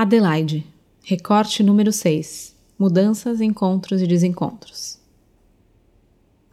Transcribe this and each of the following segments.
Adelaide, recorte número 6: Mudanças, encontros e desencontros.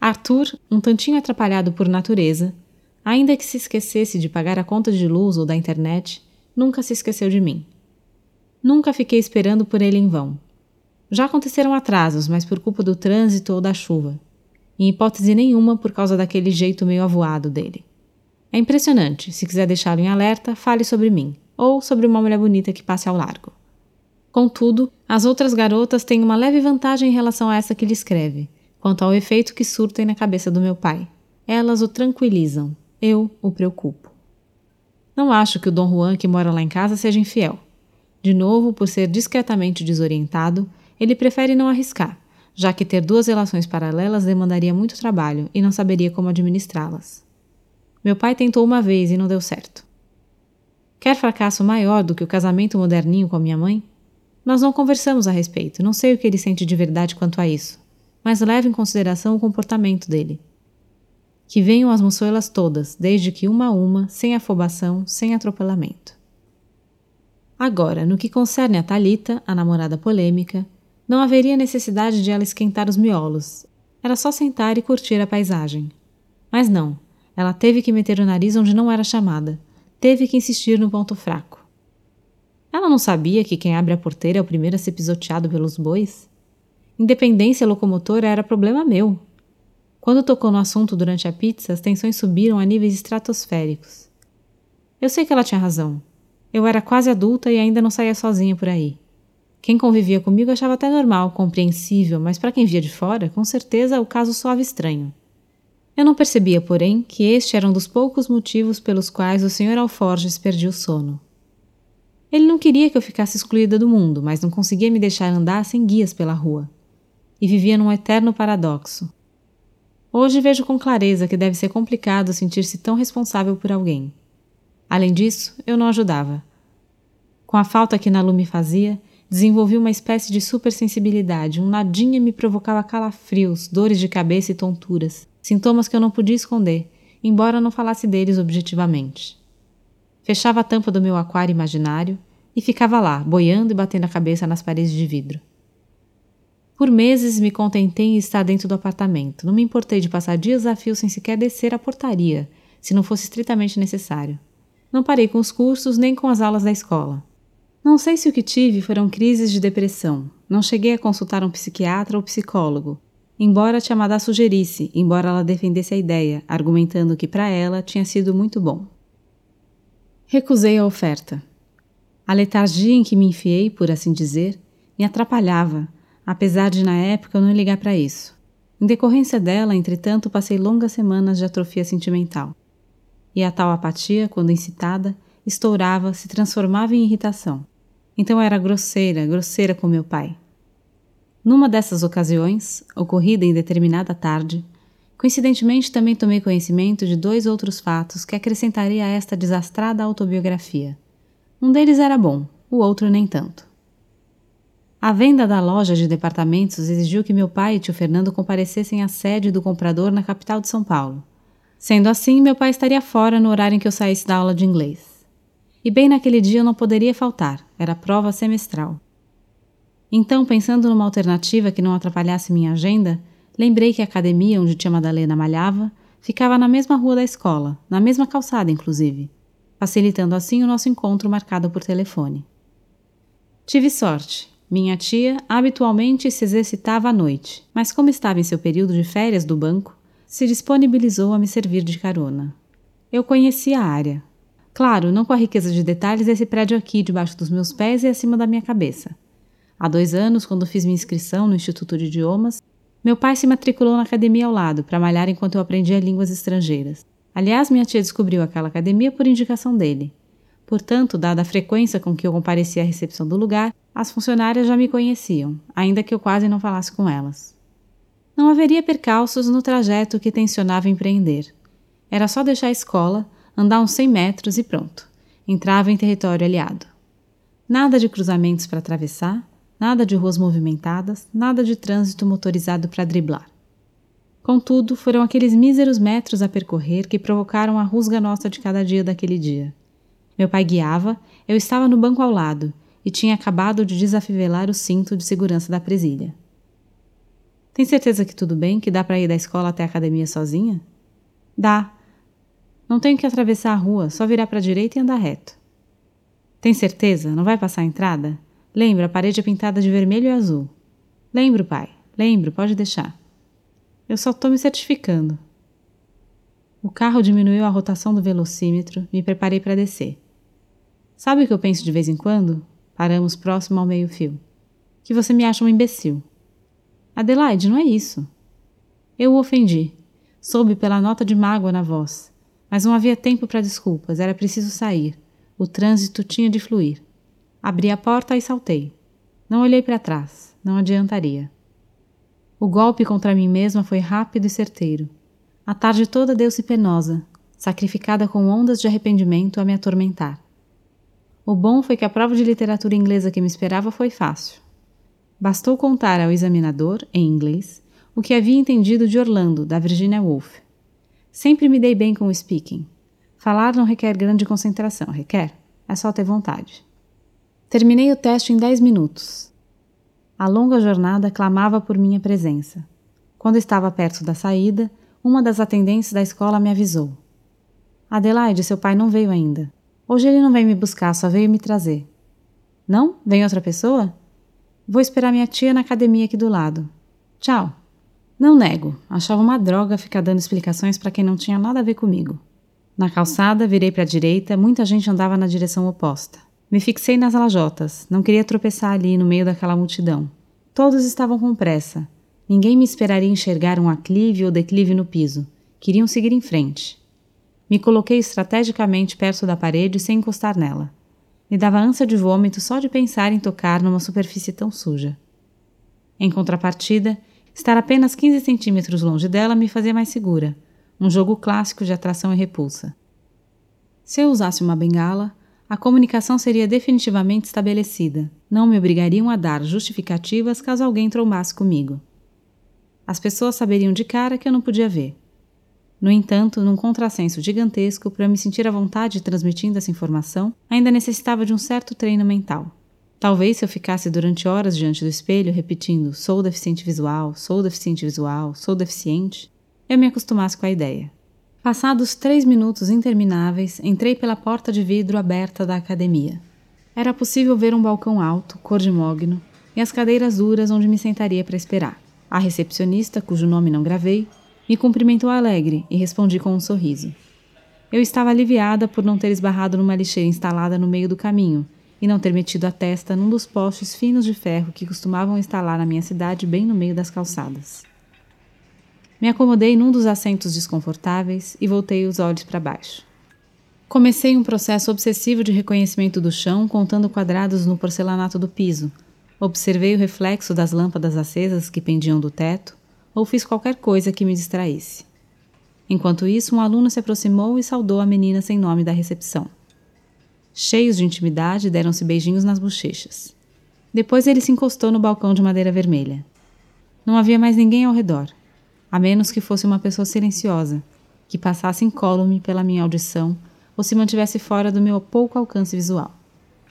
Arthur, um tantinho atrapalhado por natureza, ainda que se esquecesse de pagar a conta de luz ou da internet, nunca se esqueceu de mim. Nunca fiquei esperando por ele em vão. Já aconteceram atrasos, mas por culpa do trânsito ou da chuva. Em hipótese nenhuma por causa daquele jeito meio avoado dele. É impressionante, se quiser deixá-lo em alerta, fale sobre mim ou sobre uma mulher bonita que passe ao largo. Contudo, as outras garotas têm uma leve vantagem em relação a essa que lhe escreve, quanto ao efeito que surtem na cabeça do meu pai. Elas o tranquilizam, eu o preocupo. Não acho que o Dom Juan que mora lá em casa seja infiel. De novo, por ser discretamente desorientado, ele prefere não arriscar, já que ter duas relações paralelas demandaria muito trabalho e não saberia como administrá-las. Meu pai tentou uma vez e não deu certo. Quer fracasso maior do que o casamento moderninho com a minha mãe? Nós não conversamos a respeito, não sei o que ele sente de verdade quanto a isso, mas levo em consideração o comportamento dele. Que venham as moçoelas todas, desde que uma a uma, sem afobação, sem atropelamento. Agora, no que concerne a Talita, a namorada polêmica, não haveria necessidade de ela esquentar os miolos. Era só sentar e curtir a paisagem. Mas não, ela teve que meter o nariz onde não era chamada teve que insistir no ponto fraco. Ela não sabia que quem abre a porteira é o primeiro a ser pisoteado pelos bois? Independência locomotora era problema meu. Quando tocou no assunto durante a pizza, as tensões subiram a níveis estratosféricos. Eu sei que ela tinha razão. Eu era quase adulta e ainda não saía sozinha por aí. Quem convivia comigo achava até normal, compreensível, mas para quem via de fora, com certeza o caso soava estranho. Eu não percebia, porém, que este era um dos poucos motivos pelos quais o Sr. Alforges perdia o sono. Ele não queria que eu ficasse excluída do mundo, mas não conseguia me deixar andar sem guias pela rua. E vivia num eterno paradoxo. Hoje vejo com clareza que deve ser complicado sentir-se tão responsável por alguém. Além disso, eu não ajudava. Com a falta que Nalu me fazia, desenvolvi uma espécie de supersensibilidade, um nadinha me provocava calafrios, dores de cabeça e tonturas sintomas que eu não podia esconder, embora não falasse deles objetivamente. Fechava a tampa do meu aquário imaginário e ficava lá, boiando e batendo a cabeça nas paredes de vidro. Por meses me contentei em estar dentro do apartamento, não me importei de passar dias a fio sem sequer descer a portaria, se não fosse estritamente necessário. Não parei com os cursos nem com as aulas da escola. Não sei se o que tive foram crises de depressão. Não cheguei a consultar um psiquiatra ou psicólogo, embora Tia Madá sugerisse, embora ela defendesse a ideia, argumentando que para ela tinha sido muito bom. Recusei a oferta. A letargia em que me enfiei, por assim dizer, me atrapalhava, apesar de na época eu não ligar para isso. Em decorrência dela, entretanto, passei longas semanas de atrofia sentimental. E a tal apatia, quando incitada, estourava, se transformava em irritação. Então era grosseira, grosseira com meu pai. Numa dessas ocasiões, ocorrida em determinada tarde, coincidentemente também tomei conhecimento de dois outros fatos que acrescentarei a esta desastrada autobiografia. Um deles era bom, o outro nem tanto. A venda da loja de departamentos exigiu que meu pai e tio Fernando comparecessem à sede do comprador na capital de São Paulo. Sendo assim, meu pai estaria fora no horário em que eu saísse da aula de inglês. E bem naquele dia eu não poderia faltar, era prova semestral. Então, pensando numa alternativa que não atrapalhasse minha agenda, lembrei que a academia onde tia Madalena malhava ficava na mesma rua da escola, na mesma calçada, inclusive, facilitando assim o nosso encontro marcado por telefone. Tive sorte. Minha tia habitualmente se exercitava à noite, mas como estava em seu período de férias do banco, se disponibilizou a me servir de carona. Eu conhecia a área. Claro, não com a riqueza de detalhes desse prédio aqui debaixo dos meus pés e acima da minha cabeça Há dois anos, quando fiz minha inscrição no Instituto de Idiomas, meu pai se matriculou na academia ao lado para malhar enquanto eu aprendia línguas estrangeiras. Aliás, minha tia descobriu aquela academia por indicação dele. Portanto, dada a frequência com que eu comparecia à recepção do lugar, as funcionárias já me conheciam, ainda que eu quase não falasse com elas. Não haveria percalços no trajeto que tensionava empreender. Era só deixar a escola, andar uns 100 metros e pronto. Entrava em território aliado. Nada de cruzamentos para atravessar, Nada de ruas movimentadas, nada de trânsito motorizado para driblar. Contudo, foram aqueles míseros metros a percorrer que provocaram a rusga nossa de cada dia daquele dia. Meu pai guiava, eu estava no banco ao lado, e tinha acabado de desafivelar o cinto de segurança da presilha. Tem certeza que tudo bem, que dá para ir da escola até a academia sozinha? Dá. Não tenho que atravessar a rua, só virar para a direita e andar reto. Tem certeza? Não vai passar a entrada? Lembra, a parede é pintada de vermelho e azul. Lembro, pai. Lembro, pode deixar. Eu só estou me certificando. O carro diminuiu a rotação do velocímetro, me preparei para descer. Sabe o que eu penso de vez em quando? Paramos próximo ao meio-fio. Que você me acha um imbecil. Adelaide, não é isso. Eu o ofendi. Soube pela nota de mágoa na voz. Mas não havia tempo para desculpas, era preciso sair. O trânsito tinha de fluir. Abri a porta e saltei. Não olhei para trás, não adiantaria. O golpe contra mim mesma foi rápido e certeiro. A tarde toda deu-se penosa, sacrificada com ondas de arrependimento a me atormentar. O bom foi que a prova de literatura inglesa que me esperava foi fácil. Bastou contar ao examinador, em inglês, o que havia entendido de Orlando, da Virginia Woolf. Sempre me dei bem com o speaking. Falar não requer grande concentração, requer? É só ter vontade. Terminei o teste em dez minutos. A longa jornada clamava por minha presença. Quando estava perto da saída, uma das atendentes da escola me avisou. Adelaide, seu pai não veio ainda. Hoje ele não vem me buscar, só veio me trazer. Não? Vem outra pessoa? Vou esperar minha tia na academia aqui do lado. Tchau. Não nego, achava uma droga ficar dando explicações para quem não tinha nada a ver comigo. Na calçada, virei para a direita, muita gente andava na direção oposta. Me fixei nas lajotas, não queria tropeçar ali no meio daquela multidão. Todos estavam com pressa. Ninguém me esperaria enxergar um aclive ou declive no piso. Queriam seguir em frente. Me coloquei estrategicamente perto da parede sem encostar nela. Me dava ânsia de vômito só de pensar em tocar numa superfície tão suja. Em contrapartida, estar apenas 15 centímetros longe dela me fazia mais segura, um jogo clássico de atração e repulsa. Se eu usasse uma bengala, a comunicação seria definitivamente estabelecida. Não me obrigariam a dar justificativas caso alguém trombasse comigo. As pessoas saberiam de cara que eu não podia ver. No entanto, num contrassenso gigantesco, para me sentir à vontade transmitindo essa informação, ainda necessitava de um certo treino mental. Talvez se eu ficasse durante horas diante do espelho repetindo sou deficiente visual, sou deficiente visual, sou deficiente, eu me acostumasse com a ideia. Passados três minutos intermináveis, entrei pela porta de vidro aberta da academia. Era possível ver um balcão alto, cor de mogno, e as cadeiras duras onde me sentaria para esperar. A recepcionista, cujo nome não gravei, me cumprimentou alegre e respondi com um sorriso. Eu estava aliviada por não ter esbarrado numa lixeira instalada no meio do caminho e não ter metido a testa num dos postes finos de ferro que costumavam instalar na minha cidade bem no meio das calçadas. Me acomodei num dos assentos desconfortáveis e voltei os olhos para baixo. Comecei um processo obsessivo de reconhecimento do chão, contando quadrados no porcelanato do piso. Observei o reflexo das lâmpadas acesas que pendiam do teto ou fiz qualquer coisa que me distraísse. Enquanto isso, um aluno se aproximou e saudou a menina sem nome da recepção. Cheios de intimidade, deram-se beijinhos nas bochechas. Depois ele se encostou no balcão de madeira vermelha. Não havia mais ninguém ao redor, a menos que fosse uma pessoa silenciosa, que passasse incólume pela minha audição ou se mantivesse fora do meu pouco alcance visual.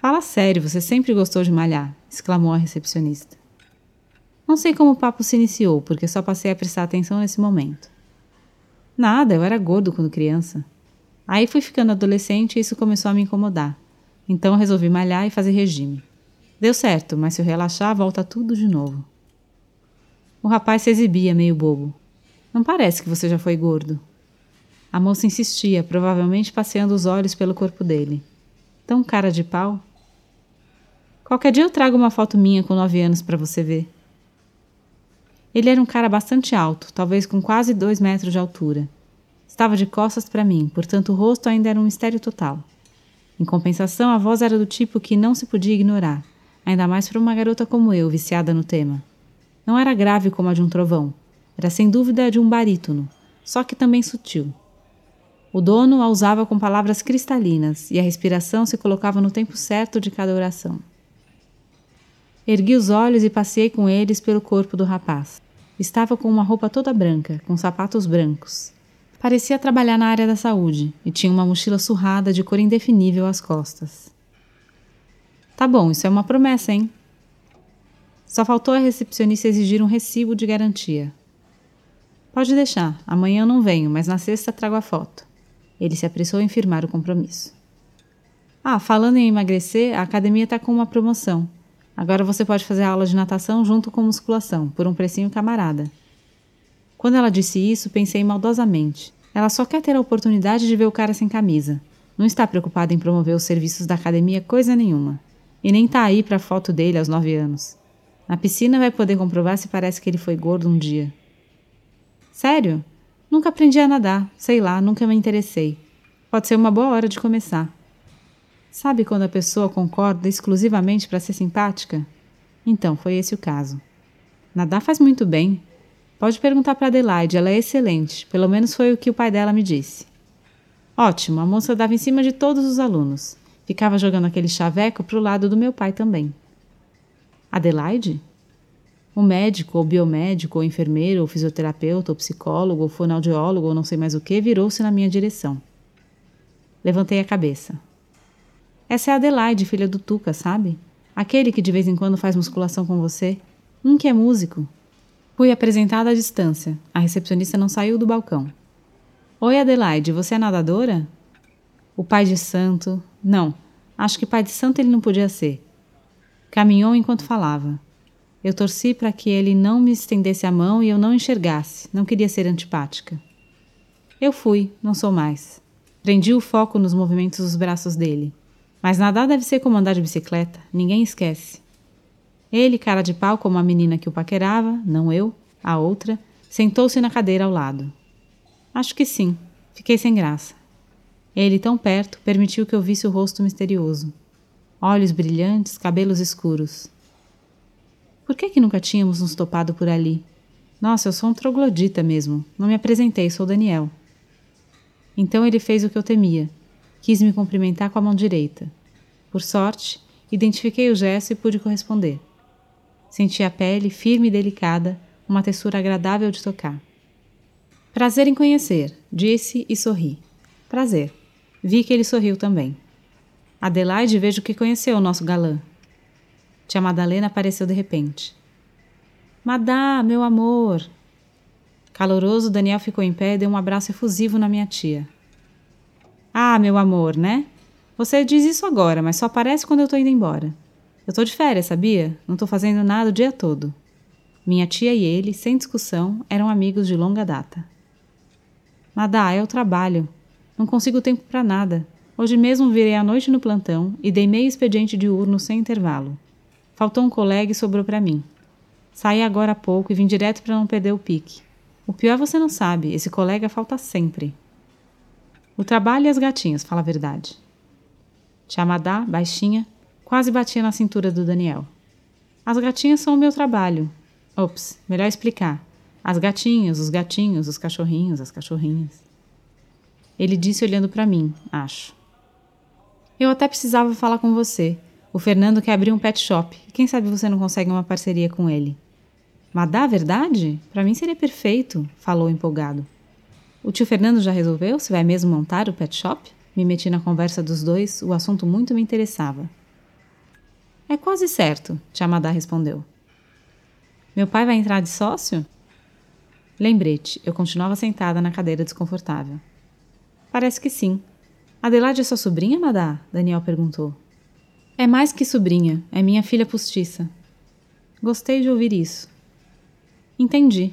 Fala sério, você sempre gostou de malhar, exclamou a recepcionista. Não sei como o papo se iniciou, porque só passei a prestar atenção nesse momento. Nada, eu era gordo quando criança. Aí fui ficando adolescente e isso começou a me incomodar. Então resolvi malhar e fazer regime. Deu certo, mas se eu relaxar, volta tudo de novo. O rapaz se exibia meio bobo. Não parece que você já foi gordo. A moça insistia, provavelmente passeando os olhos pelo corpo dele. Tão cara de pau. Qualquer dia eu trago uma foto minha com nove anos para você ver. Ele era um cara bastante alto, talvez com quase dois metros de altura. Estava de costas para mim, portanto o rosto ainda era um mistério total. Em compensação, a voz era do tipo que não se podia ignorar, ainda mais para uma garota como eu, viciada no tema. Não era grave como a de um trovão, era sem dúvida de um barítono, só que também sutil. O dono a usava com palavras cristalinas e a respiração se colocava no tempo certo de cada oração. Ergui os olhos e passei com eles pelo corpo do rapaz. Estava com uma roupa toda branca, com sapatos brancos. Parecia trabalhar na área da saúde e tinha uma mochila surrada de cor indefinível às costas. Tá bom, isso é uma promessa, hein? Só faltou a recepcionista exigir um recibo de garantia. Pode deixar, amanhã eu não venho, mas na sexta trago a foto. Ele se apressou em firmar o compromisso. Ah, falando em emagrecer, a academia está com uma promoção. Agora você pode fazer aula de natação junto com musculação, por um precinho camarada. Quando ela disse isso, pensei maldosamente. Ela só quer ter a oportunidade de ver o cara sem camisa. Não está preocupada em promover os serviços da academia coisa nenhuma. E nem tá aí pra foto dele aos nove anos. Na piscina vai poder comprovar se parece que ele foi gordo um dia. Sério? Nunca aprendi a nadar, sei lá, nunca me interessei. Pode ser uma boa hora de começar. Sabe quando a pessoa concorda exclusivamente para ser simpática? Então, foi esse o caso. Nadar faz muito bem. Pode perguntar para Adelaide, ela é excelente, pelo menos foi o que o pai dela me disse. Ótimo, a moça dava em cima de todos os alunos. Ficava jogando aquele chaveco para o lado do meu pai também. Adelaide? O médico, ou biomédico, ou enfermeiro, ou fisioterapeuta, ou psicólogo, ou fonoaudiólogo, ou não sei mais o que, virou-se na minha direção. Levantei a cabeça. Essa é a Adelaide, filha do Tuca, sabe? Aquele que de vez em quando faz musculação com você. Um que é músico. Fui apresentada à distância. A recepcionista não saiu do balcão. Oi, Adelaide, você é nadadora? O pai de santo. Não, acho que pai de santo ele não podia ser. Caminhou enquanto falava. Eu torci para que ele não me estendesse a mão e eu não enxergasse, não queria ser antipática. Eu fui, não sou mais. Prendi o foco nos movimentos dos braços dele. Mas nadar deve ser como andar de bicicleta, ninguém esquece. Ele, cara de pau como a menina que o paquerava, não eu, a outra, sentou-se na cadeira ao lado. Acho que sim. Fiquei sem graça. Ele, tão perto, permitiu que eu visse o rosto misterioso olhos brilhantes, cabelos escuros. Por que que nunca tínhamos nos topado por ali? Nossa, eu sou um troglodita mesmo. Não me apresentei, sou Daniel. Então ele fez o que eu temia. Quis me cumprimentar com a mão direita. Por sorte, identifiquei o gesto e pude corresponder. Senti a pele firme e delicada, uma textura agradável de tocar. Prazer em conhecer, disse e sorri. Prazer. Vi que ele sorriu também. Adelaide vejo que conheceu o nosso galã. Tia Madalena apareceu de repente. Madá, meu amor! Caloroso, Daniel ficou em pé e deu um abraço efusivo na minha tia. Ah, meu amor, né? Você diz isso agora, mas só aparece quando eu tô indo embora. Eu tô de férias, sabia? Não tô fazendo nada o dia todo. Minha tia e ele, sem discussão, eram amigos de longa data. Madá, é o trabalho. Não consigo tempo para nada. Hoje mesmo virei à noite no plantão e dei meio expediente diurno sem intervalo. Faltou um colega e sobrou para mim. Saí agora há pouco e vim direto para não perder o pique. O pior você não sabe, esse colega falta sempre. O trabalho e as gatinhas, fala a verdade. Chamadá, baixinha, quase batia na cintura do Daniel. As gatinhas são o meu trabalho. Ops, melhor explicar. As gatinhas, os gatinhos, os cachorrinhos, as cachorrinhas. Ele disse olhando para mim, acho. Eu até precisava falar com você. O Fernando quer abrir um pet shop. Quem sabe você não consegue uma parceria com ele? Mas dá verdade? Para mim seria perfeito, falou empolgado. O tio Fernando já resolveu se vai mesmo montar o pet shop? Me meti na conversa dos dois, o assunto muito me interessava. É quase certo, tia Madá respondeu. Meu pai vai entrar de sócio? Lembrete, eu continuava sentada na cadeira desconfortável. Parece que sim, Adelaide é sua sobrinha, Madá? Daniel perguntou. É mais que sobrinha, é minha filha postiça. Gostei de ouvir isso. Entendi.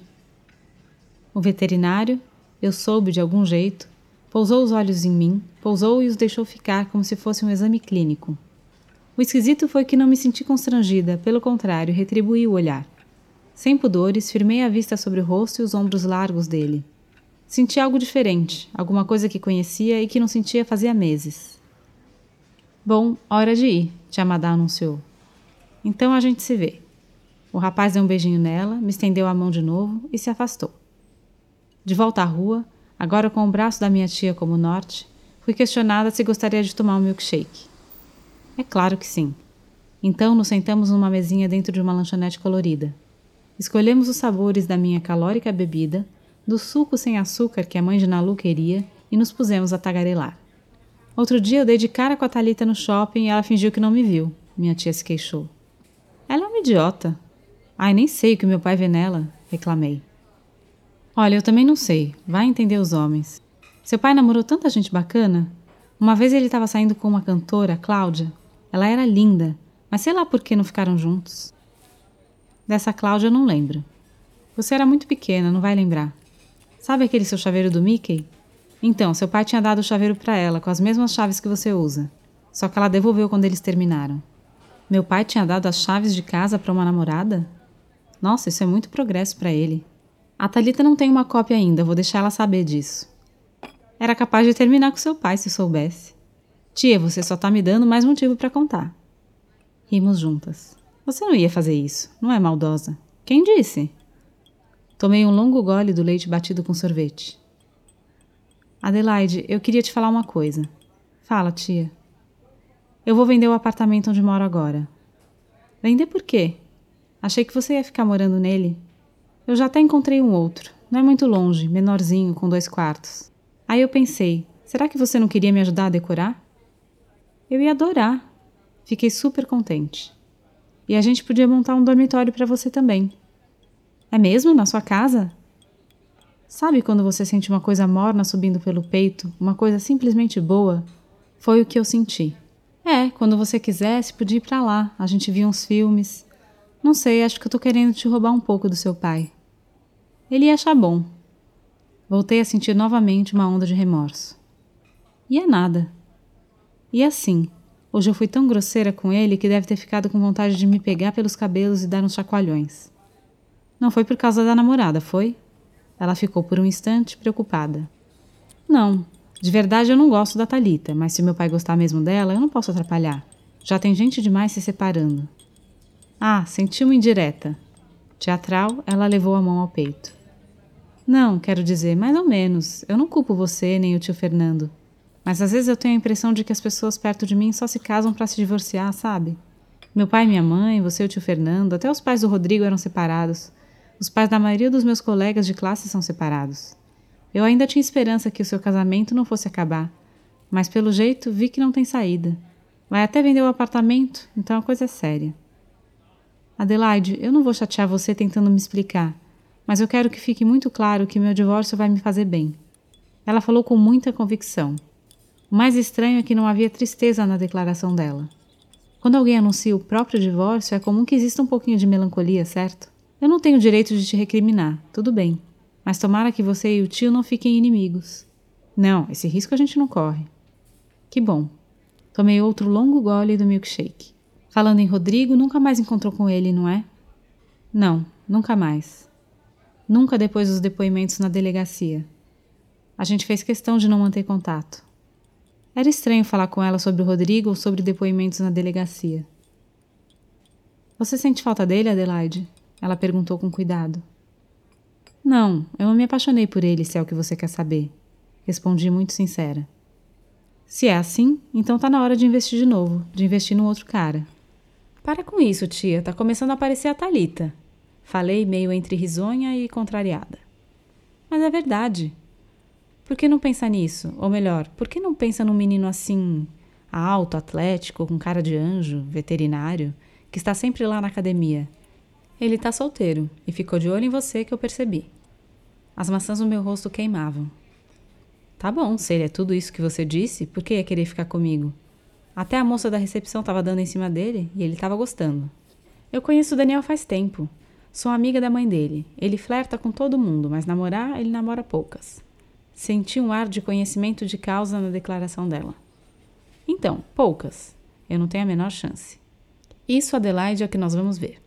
O veterinário, eu soube de algum jeito, pousou os olhos em mim, pousou e os deixou ficar como se fosse um exame clínico. O esquisito foi que não me senti constrangida, pelo contrário, retribuí o olhar. Sem pudores, firmei a vista sobre o rosto e os ombros largos dele. Senti algo diferente, alguma coisa que conhecia e que não sentia fazia meses. Bom, hora de ir, tia Madá anunciou. Então a gente se vê. O rapaz deu um beijinho nela, me estendeu a mão de novo e se afastou. De volta à rua, agora com o braço da minha tia como norte, fui questionada se gostaria de tomar um milkshake. É claro que sim. Então nos sentamos numa mesinha dentro de uma lanchonete colorida. Escolhemos os sabores da minha calórica bebida do suco sem açúcar que a mãe de Nalu queria e nos pusemos a tagarelar. Outro dia eu dei de cara com a Talita no shopping e ela fingiu que não me viu. minha tia se queixou. Ela é uma idiota. Ai, nem sei o que meu pai vê nela, reclamei. Olha, eu também não sei. Vai entender os homens. Seu pai namorou tanta gente bacana. Uma vez ele estava saindo com uma cantora, Cláudia. Ela era linda, mas sei lá por que não ficaram juntos. Dessa Cláudia eu não lembro. Você era muito pequena, não vai lembrar. Sabe aquele seu chaveiro do Mickey? Então, seu pai tinha dado o chaveiro para ela, com as mesmas chaves que você usa. Só que ela devolveu quando eles terminaram. Meu pai tinha dado as chaves de casa para uma namorada? Nossa, isso é muito progresso para ele. A Talita não tem uma cópia ainda, vou deixar ela saber disso. Era capaz de terminar com seu pai se soubesse. Tia, você só tá me dando mais motivo para contar. Rimos juntas. Você não ia fazer isso, não é maldosa. Quem disse? Tomei um longo gole do leite batido com sorvete. Adelaide, eu queria te falar uma coisa. Fala, tia. Eu vou vender o apartamento onde moro agora. Vender por quê? Achei que você ia ficar morando nele. Eu já até encontrei um outro. Não é muito longe, menorzinho, com dois quartos. Aí eu pensei: será que você não queria me ajudar a decorar? Eu ia adorar. Fiquei super contente. E a gente podia montar um dormitório para você também. É mesmo na sua casa? Sabe quando você sente uma coisa morna subindo pelo peito, uma coisa simplesmente boa? Foi o que eu senti. É, quando você quisesse, podia ir para lá. A gente via uns filmes. Não sei, acho que eu tô querendo te roubar um pouco do seu pai. Ele ia achar bom. Voltei a sentir novamente uma onda de remorso. E é nada. E assim, hoje eu fui tão grosseira com ele que deve ter ficado com vontade de me pegar pelos cabelos e dar uns chacoalhões. Não foi por causa da namorada, foi? Ela ficou por um instante preocupada. Não, de verdade eu não gosto da Talita, mas se meu pai gostar mesmo dela, eu não posso atrapalhar. Já tem gente demais se separando. Ah, senti uma indireta. Teatral, ela levou a mão ao peito. Não, quero dizer, mais ou menos. Eu não culpo você nem o tio Fernando. Mas às vezes eu tenho a impressão de que as pessoas perto de mim só se casam para se divorciar, sabe? Meu pai e minha mãe, você e o tio Fernando, até os pais do Rodrigo eram separados. Os pais da maioria dos meus colegas de classe são separados. Eu ainda tinha esperança que o seu casamento não fosse acabar, mas pelo jeito vi que não tem saída. Vai até vender o apartamento, então a coisa é séria. Adelaide, eu não vou chatear você tentando me explicar, mas eu quero que fique muito claro que meu divórcio vai me fazer bem. Ela falou com muita convicção. O mais estranho é que não havia tristeza na declaração dela. Quando alguém anuncia o próprio divórcio, é comum que exista um pouquinho de melancolia, certo? Eu não tenho direito de te recriminar, tudo bem. Mas tomara que você e o tio não fiquem inimigos. Não, esse risco a gente não corre. Que bom. Tomei outro longo gole do milkshake. Falando em Rodrigo, nunca mais encontrou com ele, não é? Não, nunca mais. Nunca depois dos depoimentos na delegacia. A gente fez questão de não manter contato. Era estranho falar com ela sobre o Rodrigo ou sobre depoimentos na delegacia. Você sente falta dele, Adelaide? Ela perguntou com cuidado. Não, eu não me apaixonei por ele, se é o que você quer saber. Respondi muito sincera. Se é assim, então tá na hora de investir de novo, de investir no outro cara. Para com isso, tia, tá começando a aparecer a Talita. Falei meio entre risonha e contrariada. Mas é verdade. Por que não pensa nisso? Ou melhor, por que não pensa num menino assim, alto, atlético, com cara de anjo, veterinário, que está sempre lá na academia? Ele tá solteiro e ficou de olho em você que eu percebi. As maçãs no meu rosto queimavam. Tá bom, se ele é tudo isso que você disse, por que ia querer ficar comigo? Até a moça da recepção estava dando em cima dele e ele estava gostando. Eu conheço o Daniel faz tempo. Sou amiga da mãe dele. Ele flerta com todo mundo, mas namorar, ele namora poucas. Senti um ar de conhecimento de causa na declaração dela. Então, poucas. Eu não tenho a menor chance. Isso, Adelaide, é o que nós vamos ver.